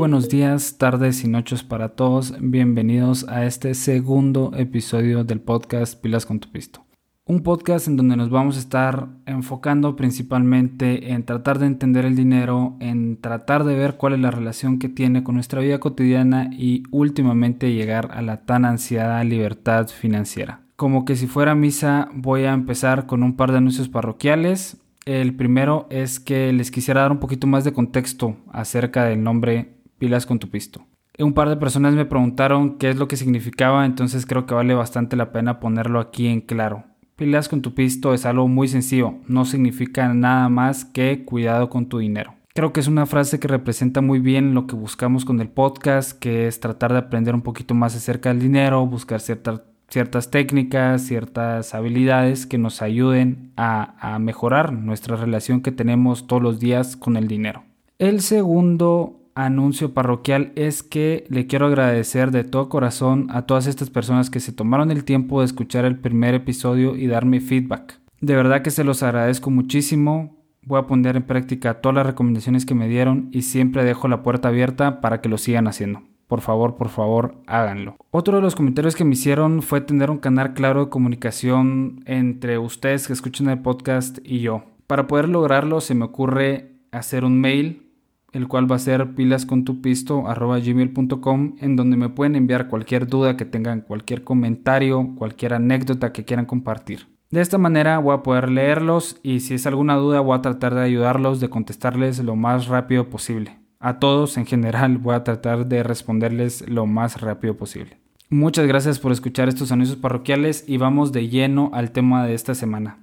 buenos días, tardes y noches para todos. Bienvenidos a este segundo episodio del podcast Pilas con tu Pisto. Un podcast en donde nos vamos a estar enfocando principalmente en tratar de entender el dinero, en tratar de ver cuál es la relación que tiene con nuestra vida cotidiana y últimamente llegar a la tan ansiada libertad financiera. Como que si fuera misa, voy a empezar con un par de anuncios parroquiales el primero es que les quisiera dar un poquito más de contexto acerca del nombre Pilas con tu Pisto. Un par de personas me preguntaron qué es lo que significaba, entonces creo que vale bastante la pena ponerlo aquí en claro. Pilas con tu pisto es algo muy sencillo, no significa nada más que cuidado con tu dinero. Creo que es una frase que representa muy bien lo que buscamos con el podcast, que es tratar de aprender un poquito más acerca del dinero, buscar cierta ciertas técnicas, ciertas habilidades que nos ayuden a, mejorar nuestra relación que tenemos todos los días con el dinero. El segundo anuncio parroquial es que le quiero agradecer de todo corazón a todas estas personas que se tomaron el tiempo de escuchar el primer episodio y darme feedback. De verdad que se los agradezco muchísimo. Voy a poner en práctica todas las recomendaciones que me dieron y siempre dejo la puerta abierta para que lo sigan haciendo por favor, por favor, háganlo. Otro de los comentarios que me hicieron fue tener un canal claro de comunicación entre ustedes que escuchan el podcast y yo. Para poder lograrlo se me ocurre hacer un mail, el cual va a ser pilascontupisto.gmail.com en donde me pueden enviar cualquier duda que tengan, cualquier comentario, cualquier anécdota que quieran compartir. De esta manera voy a poder leerlos y si es alguna duda voy a tratar de ayudarlos, de contestarles lo más rápido posible a todos en general voy a tratar de responderles lo más rápido posible. Muchas gracias por escuchar estos anuncios parroquiales y vamos de lleno al tema de esta semana.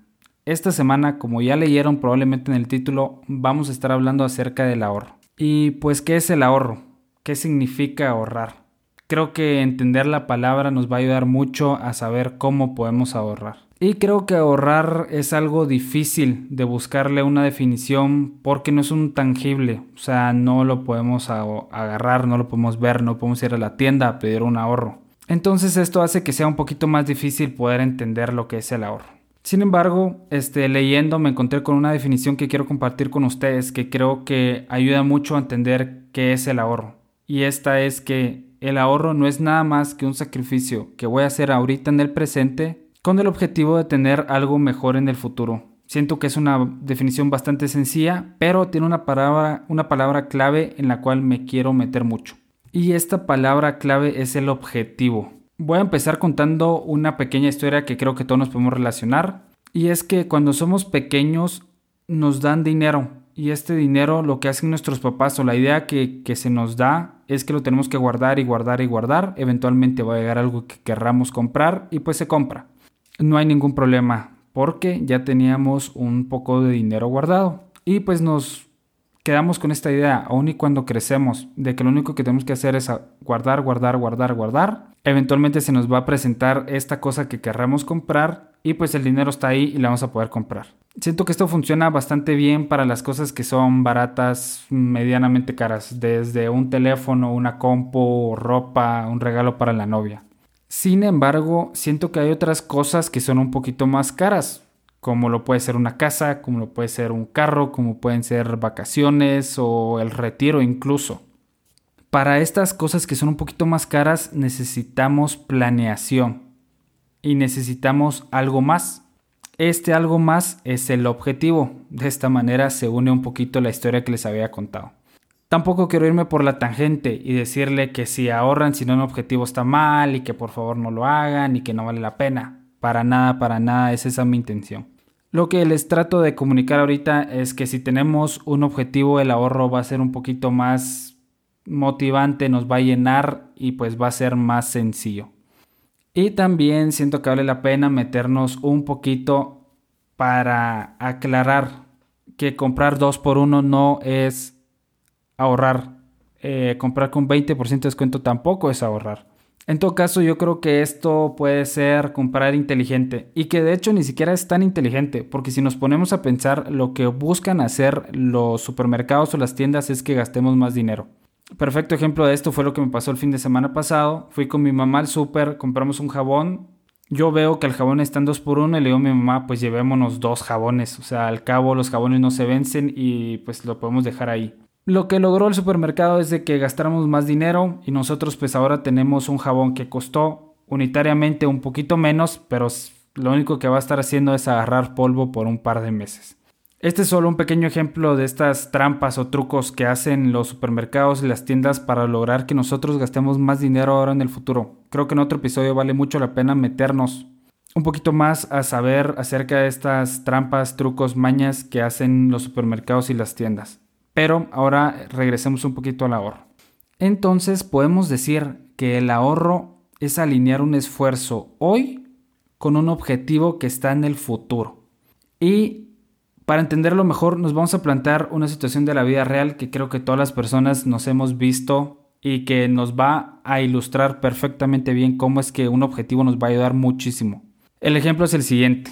Esta semana, como ya leyeron probablemente en el título, vamos a estar hablando acerca del ahorro. Y pues, ¿qué es el ahorro? ¿Qué significa ahorrar? Creo que entender la palabra nos va a ayudar mucho a saber cómo podemos ahorrar. Y creo que ahorrar es algo difícil de buscarle una definición porque no es un tangible, o sea, no lo podemos agarrar, no lo podemos ver, no podemos ir a la tienda a pedir un ahorro. Entonces esto hace que sea un poquito más difícil poder entender lo que es el ahorro. Sin embargo, este, leyendo me encontré con una definición que quiero compartir con ustedes que creo que ayuda mucho a entender qué es el ahorro. Y esta es que el ahorro no es nada más que un sacrificio que voy a hacer ahorita en el presente con el objetivo de tener algo mejor en el futuro. Siento que es una definición bastante sencilla, pero tiene una palabra, una palabra clave en la cual me quiero meter mucho. Y esta palabra clave es el objetivo. Voy a empezar contando una pequeña historia que creo que todos nos podemos relacionar. Y es que cuando somos pequeños nos dan dinero. Y este dinero lo que hacen nuestros papás o la idea que, que se nos da es que lo tenemos que guardar y guardar y guardar. Eventualmente va a llegar algo que querramos comprar y pues se compra no hay ningún problema porque ya teníamos un poco de dinero guardado y pues nos quedamos con esta idea, aun y cuando crecemos, de que lo único que tenemos que hacer es guardar, guardar, guardar, guardar. Eventualmente se nos va a presentar esta cosa que querramos comprar y pues el dinero está ahí y la vamos a poder comprar. Siento que esto funciona bastante bien para las cosas que son baratas, medianamente caras, desde un teléfono, una compu, ropa, un regalo para la novia. Sin embargo, siento que hay otras cosas que son un poquito más caras, como lo puede ser una casa, como lo puede ser un carro, como pueden ser vacaciones o el retiro incluso. Para estas cosas que son un poquito más caras necesitamos planeación y necesitamos algo más. Este algo más es el objetivo. De esta manera se une un poquito la historia que les había contado. Tampoco quiero irme por la tangente y decirle que si ahorran si no un objetivo está mal y que por favor no lo hagan y que no vale la pena. Para nada, para nada es esa mi intención. Lo que les trato de comunicar ahorita es que si tenemos un objetivo el ahorro va a ser un poquito más motivante, nos va a llenar y pues va a ser más sencillo. Y también siento que vale la pena meternos un poquito para aclarar que comprar dos por uno no es ahorrar. Eh, comprar con 20% de descuento tampoco es ahorrar. En todo caso, yo creo que esto puede ser comprar inteligente y que de hecho ni siquiera es tan inteligente, porque si nos ponemos a pensar, lo que buscan hacer los supermercados o las tiendas es que gastemos más dinero. Perfecto ejemplo de esto fue lo que me pasó el fin de semana pasado. Fui con mi mamá al super, compramos un jabón. Yo veo que el jabón está en 2 por 1 y le digo a mi mamá, pues llevémonos dos jabones. O sea, al cabo los jabones no se vencen y pues lo podemos dejar ahí. Lo que logró el supermercado es de que gastáramos más dinero y nosotros pues ahora tenemos un jabón que costó unitariamente un poquito menos, pero lo único que va a estar haciendo es agarrar polvo por un par de meses. Este es solo un pequeño ejemplo de estas trampas o trucos que hacen los supermercados y las tiendas para lograr que nosotros gastemos más dinero ahora en el futuro. Creo que en otro episodio vale mucho la pena meternos un poquito más a saber acerca de estas trampas, trucos, mañas que hacen los supermercados y las tiendas. Pero ahora regresemos un poquito al ahorro. Entonces podemos decir que el ahorro es alinear un esfuerzo hoy con un objetivo que está en el futuro. Y para entenderlo mejor nos vamos a plantear una situación de la vida real que creo que todas las personas nos hemos visto y que nos va a ilustrar perfectamente bien cómo es que un objetivo nos va a ayudar muchísimo. El ejemplo es el siguiente.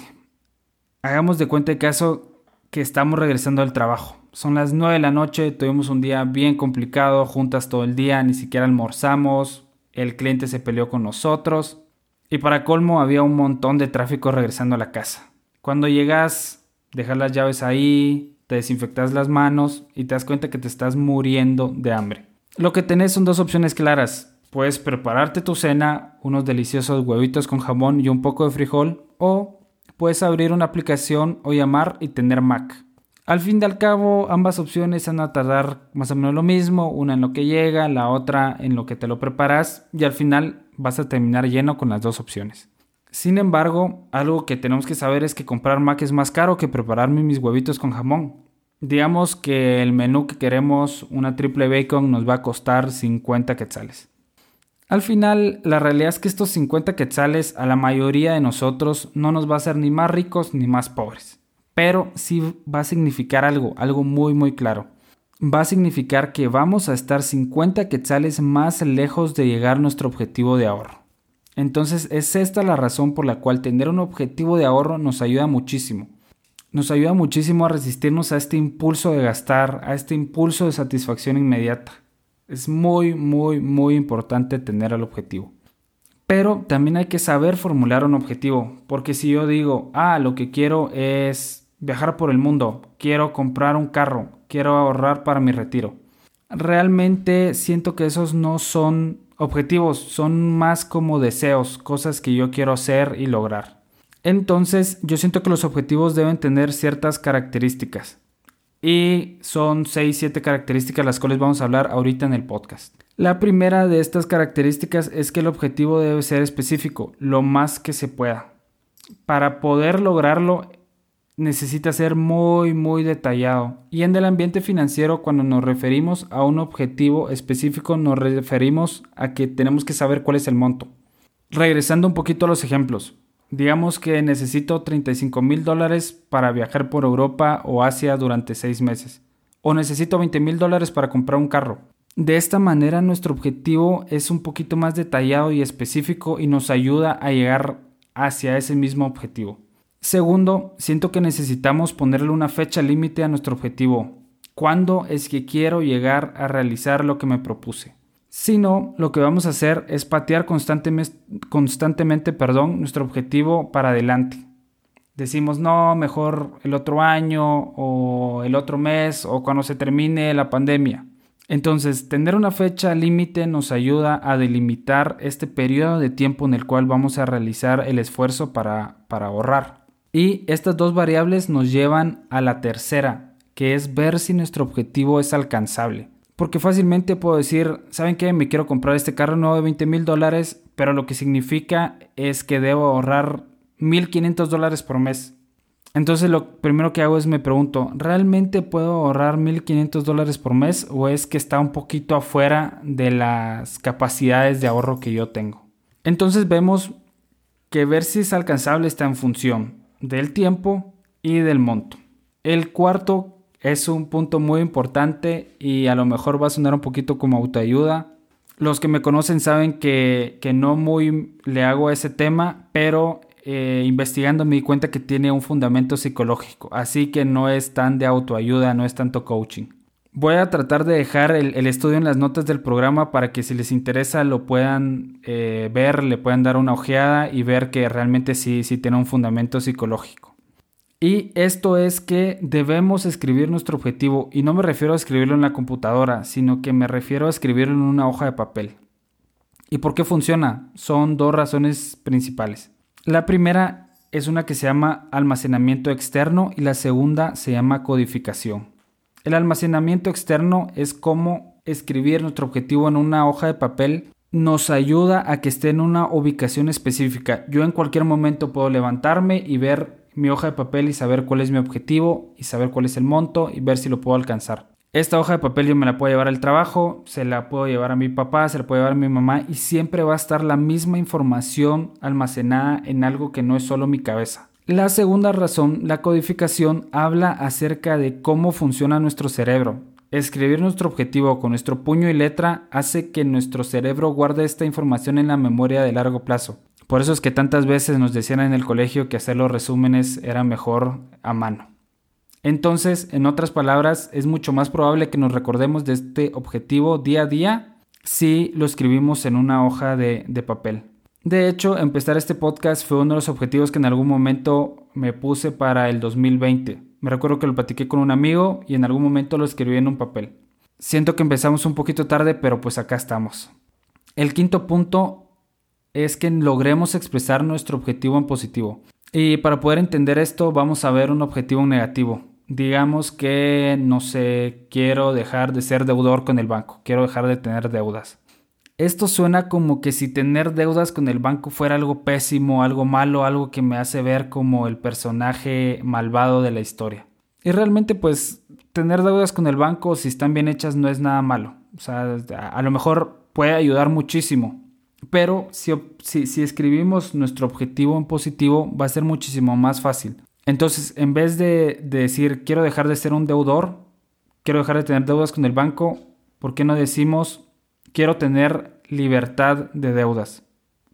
Hagamos de cuenta de caso que estamos regresando al trabajo son las 9 de la noche, tuvimos un día bien complicado, juntas todo el día, ni siquiera almorzamos, el cliente se peleó con nosotros y para colmo había un montón de tráfico regresando a la casa. Cuando llegas, dejas las llaves ahí, te desinfectas las manos y te das cuenta que te estás muriendo de hambre. Lo que tenés son dos opciones claras. Puedes prepararte tu cena, unos deliciosos huevitos con jamón y un poco de frijol, o puedes abrir una aplicación o llamar y tener Mac. Al fin y al cabo, ambas opciones van a tardar más o menos lo mismo, una en lo que llega, la otra en lo que te lo preparas y al final vas a terminar lleno con las dos opciones. Sin embargo, algo que tenemos que saber es que comprar Mac es más caro que prepararme mis huevitos con jamón. Digamos que el menú que queremos, una triple bacon, nos va a costar 50 quetzales. Al final, la realidad es que estos 50 quetzales a la mayoría de nosotros no nos va a hacer ni más ricos ni más pobres pero sí va a significar algo, algo muy muy claro. Va a significar que vamos a estar 50 quetzales más lejos de llegar a nuestro objetivo de ahorro. Entonces es esta la razón por la cual tener un objetivo de ahorro nos ayuda muchísimo. Nos ayuda muchísimo a resistirnos a este impulso de gastar, a este impulso de satisfacción inmediata. Es muy, muy, muy importante tener el objetivo. Pero también hay que saber formular un objetivo, porque si yo digo, ah, lo que quiero es viajar por el mundo, quiero comprar un carro, quiero ahorrar para mi retiro. Realmente siento que esos no son objetivos, son más como deseos, cosas que yo quiero hacer y lograr. Entonces yo siento que los objetivos deben tener ciertas características. Y son 6-7 características las cuales vamos a hablar ahorita en el podcast. La primera de estas características es que el objetivo debe ser específico, lo más que se pueda. Para poder lograrlo necesita ser muy muy detallado. Y en el ambiente financiero cuando nos referimos a un objetivo específico nos referimos a que tenemos que saber cuál es el monto. Regresando un poquito a los ejemplos. Digamos que necesito 35 mil dólares para viajar por Europa o Asia durante 6 meses. O necesito 20 mil dólares para comprar un carro. De esta manera nuestro objetivo es un poquito más detallado y específico y nos ayuda a llegar hacia ese mismo objetivo. Segundo, siento que necesitamos ponerle una fecha límite a nuestro objetivo. ¿Cuándo es que quiero llegar a realizar lo que me propuse? Si no, lo que vamos a hacer es patear constantemente, constantemente perdón, nuestro objetivo para adelante. Decimos, no, mejor el otro año o el otro mes o cuando se termine la pandemia. Entonces, tener una fecha límite nos ayuda a delimitar este periodo de tiempo en el cual vamos a realizar el esfuerzo para, para ahorrar. Y estas dos variables nos llevan a la tercera, que es ver si nuestro objetivo es alcanzable. Porque fácilmente puedo decir, ¿saben qué? Me quiero comprar este carro nuevo de 20 mil dólares, pero lo que significa es que debo ahorrar 1.500 dólares por mes. Entonces lo primero que hago es me pregunto, ¿realmente puedo ahorrar 1.500 dólares por mes o es que está un poquito afuera de las capacidades de ahorro que yo tengo? Entonces vemos que ver si es alcanzable está en función del tiempo y del monto. El cuarto es un punto muy importante y a lo mejor va a sonar un poquito como autoayuda. Los que me conocen saben que, no muy le hago a ese tema, pero eh, investigando me di cuenta que tiene un fundamento psicológico, así que no es tan de autoayuda, no es tanto coaching. Voy a tratar de dejar el, estudio en las notas del programa para que si les interesa lo puedan eh, ver, le puedan dar una ojeada y ver que realmente sí, sí tiene un fundamento psicológico. Y esto es que debemos escribir nuestro objetivo y no me refiero a escribirlo en la computadora, sino que me refiero a escribirlo en una hoja de papel. ¿Y por qué funciona? Son dos razones principales. La primera es una que se llama almacenamiento externo y la segunda se llama codificación. El almacenamiento externo es como escribir nuestro objetivo en una hoja de papel nos ayuda a que esté en una ubicación específica. Yo en cualquier momento puedo levantarme y ver mi hoja de papel y saber cuál es mi objetivo y saber cuál es el monto y ver si lo puedo alcanzar. Esta hoja de papel yo me la puedo llevar al trabajo, se la puedo llevar a mi papá, se la puedo llevar a mi mamá y siempre va a estar la misma información almacenada en algo que no es solo mi cabeza. La segunda razón, la codificación, habla acerca de cómo funciona nuestro cerebro. Escribir nuestro objetivo con nuestro puño y letra hace que nuestro cerebro guarde esta información en la memoria de largo plazo. Por eso es que tantas veces nos decían en el colegio que hacer los resúmenes era mejor a mano. Entonces, en otras palabras, es mucho más probable que nos recordemos de este objetivo día a día si lo escribimos en una hoja de, de papel. De hecho, empezar este podcast fue uno de los objetivos que en algún momento me puse para el 2020. Me recuerdo que lo platiqué con un amigo y en algún momento lo escribí en un papel. Siento que empezamos un poquito tarde, pero pues acá estamos. El quinto punto es que logremos expresar nuestro objetivo en positivo. Y para poder entender esto vamos a ver un objetivo negativo. Digamos que, no sé, quiero dejar de ser deudor con el banco, quiero dejar de tener deudas. Esto suena como que si tener deudas con el banco fuera algo pésimo, algo malo, algo que me hace ver como el personaje malvado de la historia. Y realmente pues tener deudas con el banco si están bien hechas no es nada malo. O sea, a lo mejor puede ayudar muchísimo, pero si, si, escribimos nuestro objetivo en positivo, va a ser muchísimo más fácil. Entonces, en vez de, de, decir quiero dejar de ser un deudor, quiero dejar de tener deudas con el banco, ¿por qué no decimos quiero tener libertad de deudas?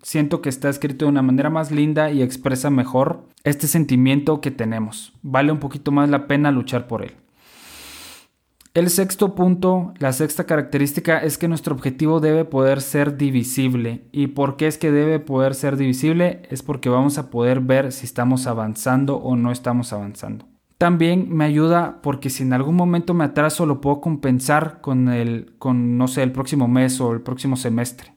Siento que está escrito de una manera más linda y expresa mejor este sentimiento que tenemos. Vale un poquito más la pena luchar por él. El sexto punto, la sexta característica es que nuestro objetivo debe poder ser divisible. ¿Y por qué es que debe poder ser divisible? Es porque vamos a poder ver si estamos avanzando o no estamos avanzando. También me ayuda porque si en algún momento me atraso lo puedo compensar con el, con, no sé, el próximo mes o el próximo semestre.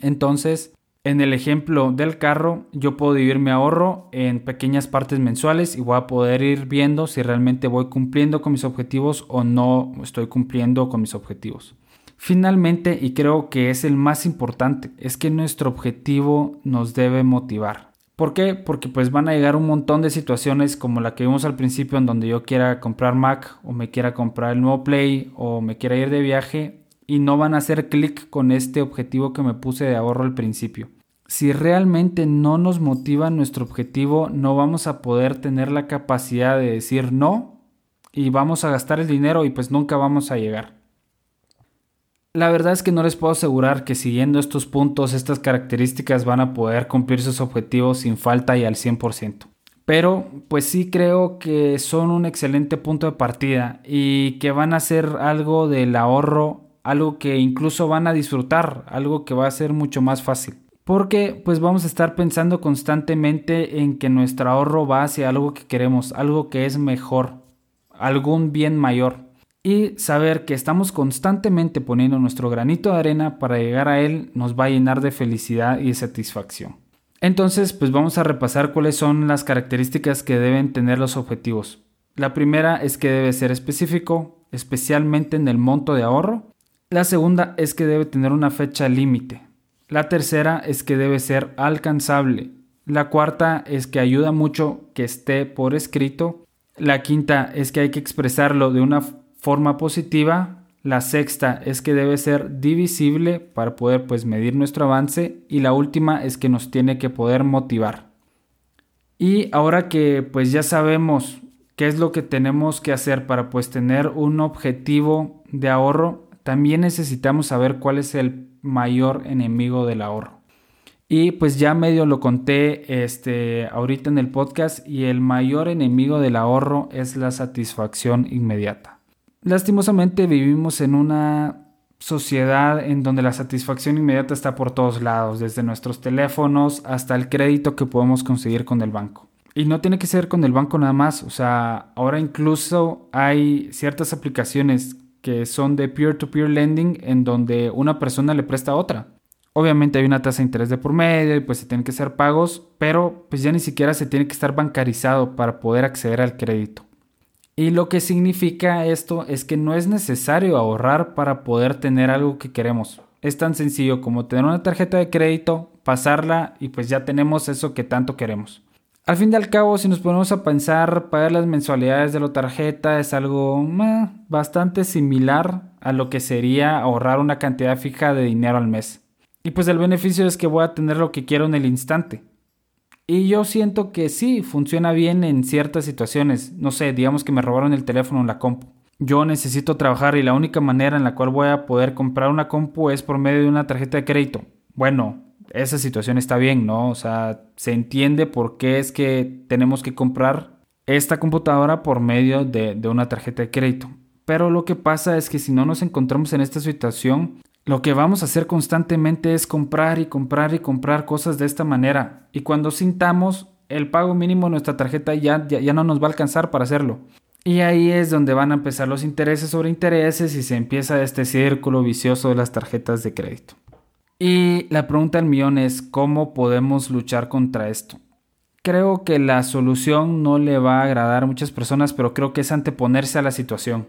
Entonces, en el ejemplo del carro, yo puedo dividir mi ahorro en pequeñas partes mensuales y voy a poder ir viendo si realmente voy cumpliendo con mis objetivos o no estoy cumpliendo con mis objetivos. Finalmente, y creo que es el más importante, es que nuestro objetivo nos debe motivar. ¿Por qué? Porque pues van a llegar un montón de situaciones como la que vimos al principio en donde yo quiera comprar Mac o me quiera comprar el nuevo Play o me quiera ir de viaje y no van a hacer clic con este objetivo que me puse de ahorro al principio si realmente no nos motiva nuestro objetivo, no vamos a poder tener la capacidad de decir no y vamos a gastar el dinero y pues nunca vamos a llegar. La verdad es que no les puedo asegurar que siguiendo estos puntos, estas características van a poder cumplir sus objetivos sin falta y al 100%. Pero pues sí creo que son un excelente punto de partida y que van a ser algo del ahorro, algo que incluso van a disfrutar, algo que va a ser mucho más fácil porque pues vamos a estar pensando constantemente en que nuestro ahorro va hacia algo que queremos, algo que es mejor, algún bien mayor. Y saber que estamos constantemente poniendo nuestro granito de arena para llegar a él nos va a llenar de felicidad y de satisfacción. Entonces, pues vamos a repasar cuáles son las características que deben tener los objetivos. La primera es que debe ser específico, especialmente en el monto de ahorro. La segunda es que debe tener una fecha límite, la tercera es que debe ser alcanzable. La cuarta es que ayuda mucho que esté por escrito. La quinta es que hay que expresarlo de una forma positiva. La sexta es que debe ser divisible para poder pues medir nuestro avance. Y la última es que nos tiene que poder motivar. Y ahora que pues ya sabemos qué es lo que tenemos que hacer para pues tener un objetivo de ahorro, también necesitamos saber cuál es el mayor enemigo del ahorro. Y pues ya medio lo conté este, ahorita en el podcast y el mayor enemigo del ahorro es la satisfacción inmediata. Lastimosamente vivimos en una sociedad en donde la satisfacción inmediata está por todos lados, desde nuestros teléfonos hasta el crédito que podemos conseguir con el banco. Y no tiene que ser con el banco nada más. O sea, ahora incluso hay ciertas aplicaciones que son de peer-to-peer lending en donde una persona le presta a otra. Obviamente hay una tasa de interés de por medio y pues se tienen que hacer pagos, pero pues ya ni siquiera se tiene que estar bancarizado para poder acceder al crédito. Y lo que significa esto es que no es necesario ahorrar para poder tener algo que queremos. Es tan sencillo como tener una tarjeta de crédito, pasarla y pues ya tenemos eso que tanto queremos. Al fin y al cabo, si nos ponemos a pensar, pagar las mensualidades de la tarjeta es algo bastante similar a lo que sería ahorrar una cantidad fija de dinero al mes. Y pues el beneficio es que voy a tener lo que quiero en el instante. Y yo siento que sí, funciona bien en ciertas situaciones. No sé, digamos que me robaron el teléfono en la compu. Yo necesito trabajar y la única manera en la cual voy a poder comprar una compu es por medio de una tarjeta de crédito. Bueno, esa situación está bien, ¿no? O sea, se entiende por qué es que tenemos que comprar esta computadora por medio de, de, una tarjeta de crédito. Pero lo que pasa es que si no nos encontramos en esta situación, lo que vamos a hacer constantemente es comprar y comprar y comprar cosas de esta manera. Y cuando sintamos el pago mínimo de nuestra tarjeta ya, ya, ya no nos va a alcanzar para hacerlo. Y ahí es donde van a empezar los intereses sobre intereses y se empieza este círculo vicioso de las tarjetas de crédito. Y la pregunta del millón es cómo podemos luchar contra esto. Creo que la solución no le va a agradar a muchas personas, pero creo que es anteponerse a la situación.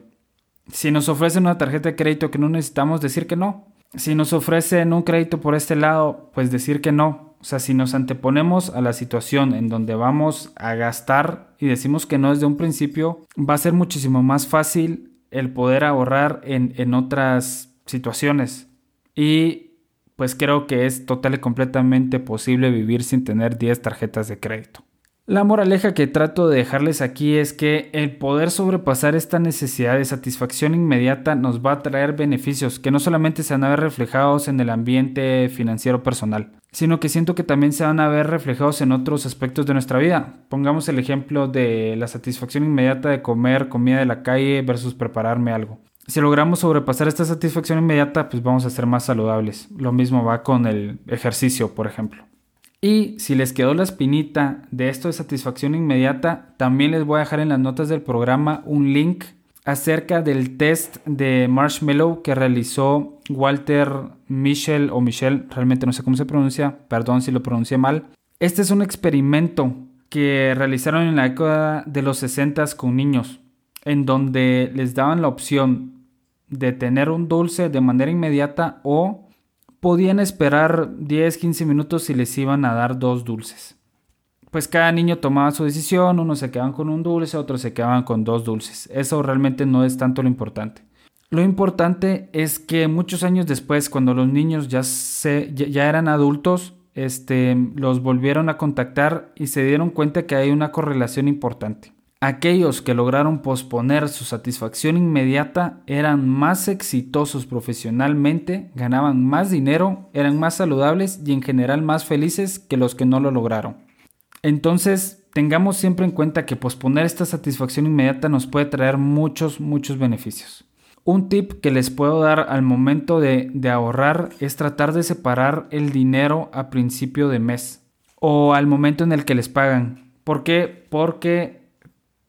Si nos ofrecen una tarjeta de crédito que no necesitamos, decir que no. Si nos ofrecen un crédito por este lado, pues decir que no. O sea, si nos anteponemos a la situación en donde vamos a gastar y decimos que no desde un principio, va a ser muchísimo más fácil el poder ahorrar en, en otras situaciones. Y pues creo que es total y completamente posible vivir sin tener 10 tarjetas de crédito. La moraleja que trato de dejarles aquí es que el poder sobrepasar esta necesidad de satisfacción inmediata nos va a traer beneficios que no solamente se van a ver reflejados en el ambiente financiero personal, sino que siento que también se van a ver reflejados en otros aspectos de nuestra vida. Pongamos el ejemplo de la satisfacción inmediata de comer comida de la calle versus prepararme algo. Si logramos sobrepasar esta satisfacción inmediata, pues vamos a ser más saludables. Lo mismo va con el ejercicio, por ejemplo. Y si les quedó la espinita de esto de satisfacción inmediata, también les voy a dejar en las notas del programa un link acerca del test de marshmallow que realizó Walter Michel o Michel, realmente no sé cómo se pronuncia, perdón si lo pronuncié mal. Este es un experimento que realizaron en la década de los 60 con niños, en donde les daban la opción de tener un dulce de manera inmediata o podían esperar 10-15 minutos si les iban a dar dos dulces. Pues cada niño tomaba su decisión, unos se quedaban con un dulce, otros se quedaban con dos dulces. Eso realmente no es tanto lo importante. Lo importante es que muchos años después, cuando los niños ya, se, ya eran adultos, este, los volvieron a contactar y se dieron cuenta que hay una correlación importante. Aquellos que lograron posponer su satisfacción inmediata eran más exitosos profesionalmente, ganaban más dinero, eran más saludables y en general más felices que los que no lo lograron. Entonces, tengamos siempre en cuenta que posponer esta satisfacción inmediata nos puede traer muchos, muchos beneficios. Un tip que les puedo dar al momento de, de ahorrar es tratar de separar el dinero a principio de mes o al momento en el que les pagan. ¿Por qué? Porque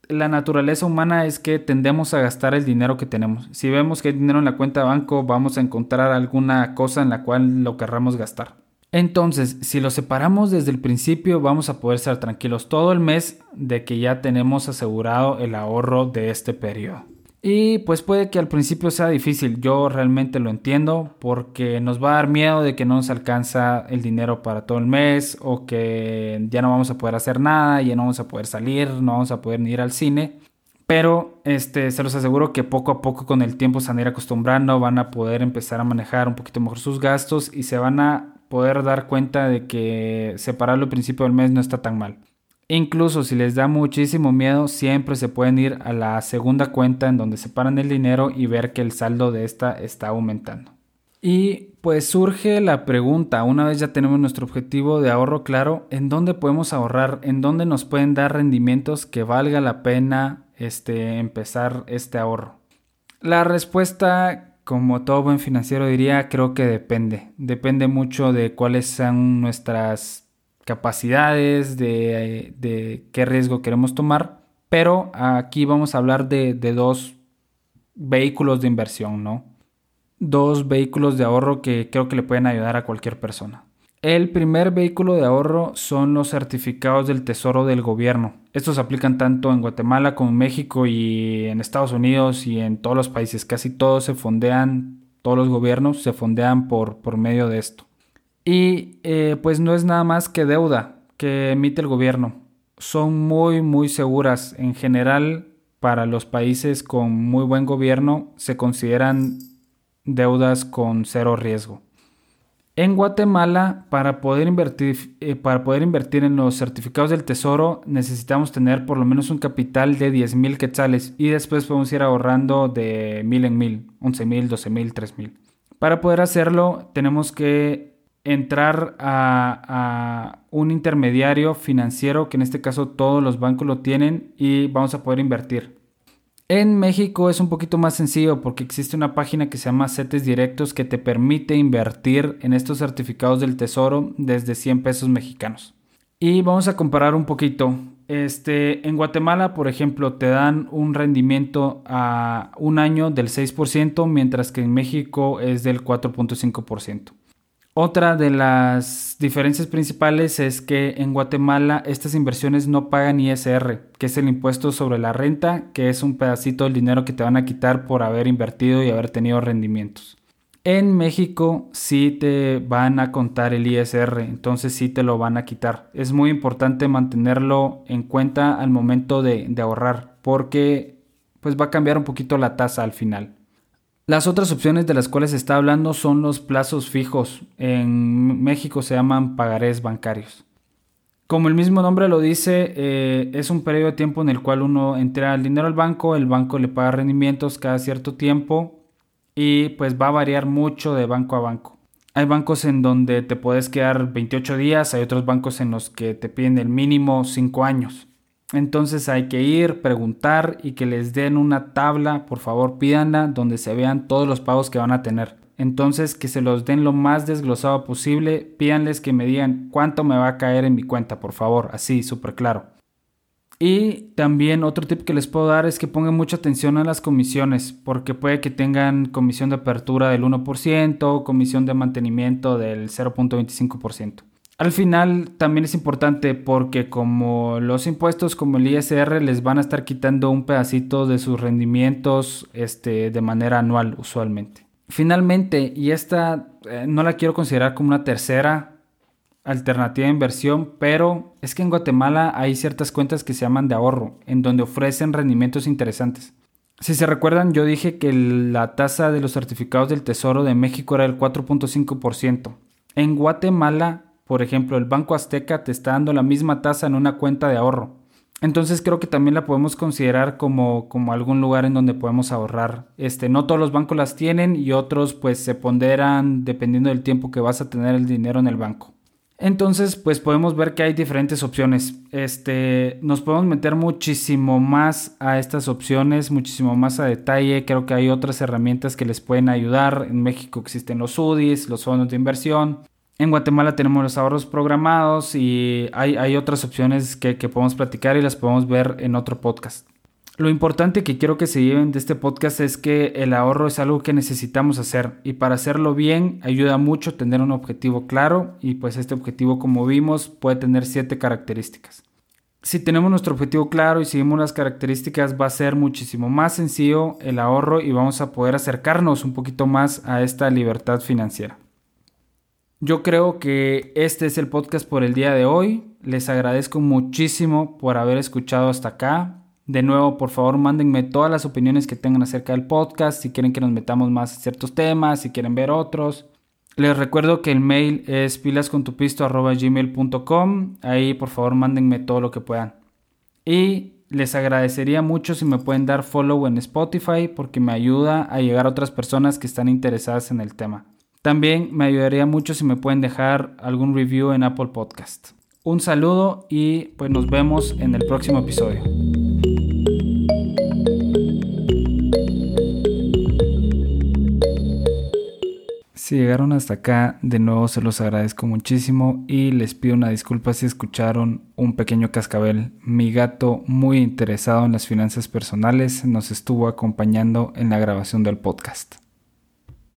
la naturaleza humana es que tendemos a gastar el dinero que tenemos. Si vemos que hay dinero en la cuenta de banco, vamos a encontrar alguna cosa en la cual lo querramos gastar. Entonces, si lo separamos desde el principio, vamos a poder estar tranquilos todo el mes de que ya tenemos asegurado el ahorro de este periodo. Y pues puede que al principio sea difícil, yo realmente lo entiendo porque nos va a dar miedo de que no nos alcanza el dinero para todo el mes o que ya no vamos a poder hacer nada, ya no vamos a poder salir, no vamos a poder ni ir al cine. Pero este, se los aseguro que poco a poco con el tiempo se van a ir acostumbrando, van a poder empezar a manejar un poquito mejor sus gastos y se van a poder dar cuenta de que separarlo al principio del mes no está tan mal. Incluso si les da muchísimo miedo, siempre se pueden ir a la segunda cuenta en donde separan el dinero y ver que el saldo de esta está aumentando. Y pues surge la pregunta, una vez ya tenemos nuestro objetivo de ahorro claro, ¿en dónde podemos ahorrar? ¿En dónde nos pueden dar rendimientos que valga la pena este, empezar este ahorro? La respuesta, como todo buen financiero diría, creo que depende. Depende mucho de cuáles sean nuestras capacidades, de, qué riesgo queremos tomar, pero aquí vamos a hablar de, de dos vehículos de inversión, ¿no? Dos vehículos de ahorro que creo que le pueden ayudar a cualquier persona. El primer vehículo de ahorro son los certificados del Tesoro del gobierno. Estos se aplican tanto en Guatemala como en México y en Estados Unidos y en todos los países. Casi todos se fondean, todos los gobiernos se fondean por, por medio de esto. Y eh, pues no es nada más que deuda que emite el gobierno. Son muy, muy seguras. En general, para los países con muy buen gobierno, se consideran deudas con cero riesgo. En Guatemala, para poder, invertir, eh, para poder invertir en los certificados del tesoro, necesitamos tener por lo menos un capital de 10 mil quetzales y después podemos ir ahorrando de mil en mil, 11 mil, 12 mil, 3 mil. Para poder hacerlo, tenemos que entrar a, un intermediario financiero, que en este caso todos los bancos lo tienen, y vamos a poder invertir. En México es un poquito más sencillo porque existe una página que se llama CETES Directos que te permite invertir en estos certificados del tesoro desde 100 pesos mexicanos. Y vamos a comparar un poquito. Este, en Guatemala, por ejemplo, te dan un rendimiento a un año del 6%, mientras que en México es del 4.5%. Otra de las diferencias principales es que en Guatemala estas inversiones no pagan ISR, que es el impuesto sobre la renta, que es un pedacito del dinero que te van a quitar por haber invertido y haber tenido rendimientos. En México sí te van a contar el ISR, entonces sí te lo van a quitar. Es muy importante mantenerlo en cuenta al momento de, de ahorrar, porque pues va a cambiar un poquito la tasa al final. Las otras opciones de las cuales se está hablando son los plazos fijos. En México se llaman pagarés bancarios. Como el mismo nombre lo dice, eh, es un periodo de tiempo en el cual uno entrega el dinero al banco, el banco le paga rendimientos cada cierto tiempo y pues va a variar mucho de banco a banco. Hay bancos en donde te puedes quedar 28 días, hay otros bancos en los que te piden el mínimo 5 años. Entonces hay que ir, preguntar y que les den una tabla, por favor pídanla, donde se vean todos los pagos que van a tener. Entonces que se los den lo más desglosado posible, pídanles que me digan cuánto me va a caer en mi cuenta, por favor, así, súper claro. Y también otro tip que les puedo dar es que pongan mucha atención a las comisiones, porque puede que tengan comisión de apertura del 1%, comisión de mantenimiento del 0.25%. Al final también es importante porque como los impuestos como el ISR les van a estar quitando un pedacito de sus rendimientos este, de manera anual usualmente. Finalmente, y esta eh, no la quiero considerar como una tercera alternativa de inversión, pero es que en Guatemala hay ciertas cuentas que se llaman de ahorro, en donde ofrecen rendimientos interesantes. Si se recuerdan, yo dije que la tasa de los certificados del Tesoro de México era el 4.5%. En Guatemala por ejemplo, el Banco Azteca te está dando la misma tasa en una cuenta de ahorro. Entonces creo que también la podemos considerar como, como algún lugar en donde podemos ahorrar. Este, no todos los bancos las tienen y otros pues se ponderan dependiendo del tiempo que vas a tener el dinero en el banco. Entonces, pues podemos ver que hay diferentes opciones. Este, nos podemos meter muchísimo más a estas opciones, muchísimo más a detalle. Creo que hay otras herramientas que les pueden ayudar. En México existen los UDIs, los fondos de inversión. En Guatemala tenemos los ahorros programados y hay, otras opciones que, podemos platicar y las podemos ver en otro podcast. Lo importante que quiero que se lleven de este podcast es que el ahorro es algo que necesitamos hacer y para hacerlo bien ayuda mucho tener un objetivo claro y pues este objetivo como vimos puede tener siete características. Si tenemos nuestro objetivo claro y seguimos las características va a ser muchísimo más sencillo el ahorro y vamos a poder acercarnos un poquito más a esta libertad financiera. Yo creo que este es el podcast por el día de hoy. Les agradezco muchísimo por haber escuchado hasta acá. De nuevo, por favor, mándenme todas las opiniones que tengan acerca del podcast, si quieren que nos metamos más en ciertos temas, si quieren ver otros. Les recuerdo que el mail es pilascontupisto.gmail.com. Ahí, por favor, mándenme todo lo que puedan. Y les agradecería mucho si me pueden dar follow en Spotify porque me ayuda a llegar a otras personas que están interesadas en el tema. También me ayudaría mucho si me pueden dejar algún review en Apple Podcast. Un saludo y pues nos vemos en el próximo episodio. Si llegaron hasta acá, de nuevo se los agradezco muchísimo y les pido una disculpa si escucharon un pequeño cascabel. Mi gato, muy interesado en las finanzas personales, nos estuvo acompañando en la grabación del podcast.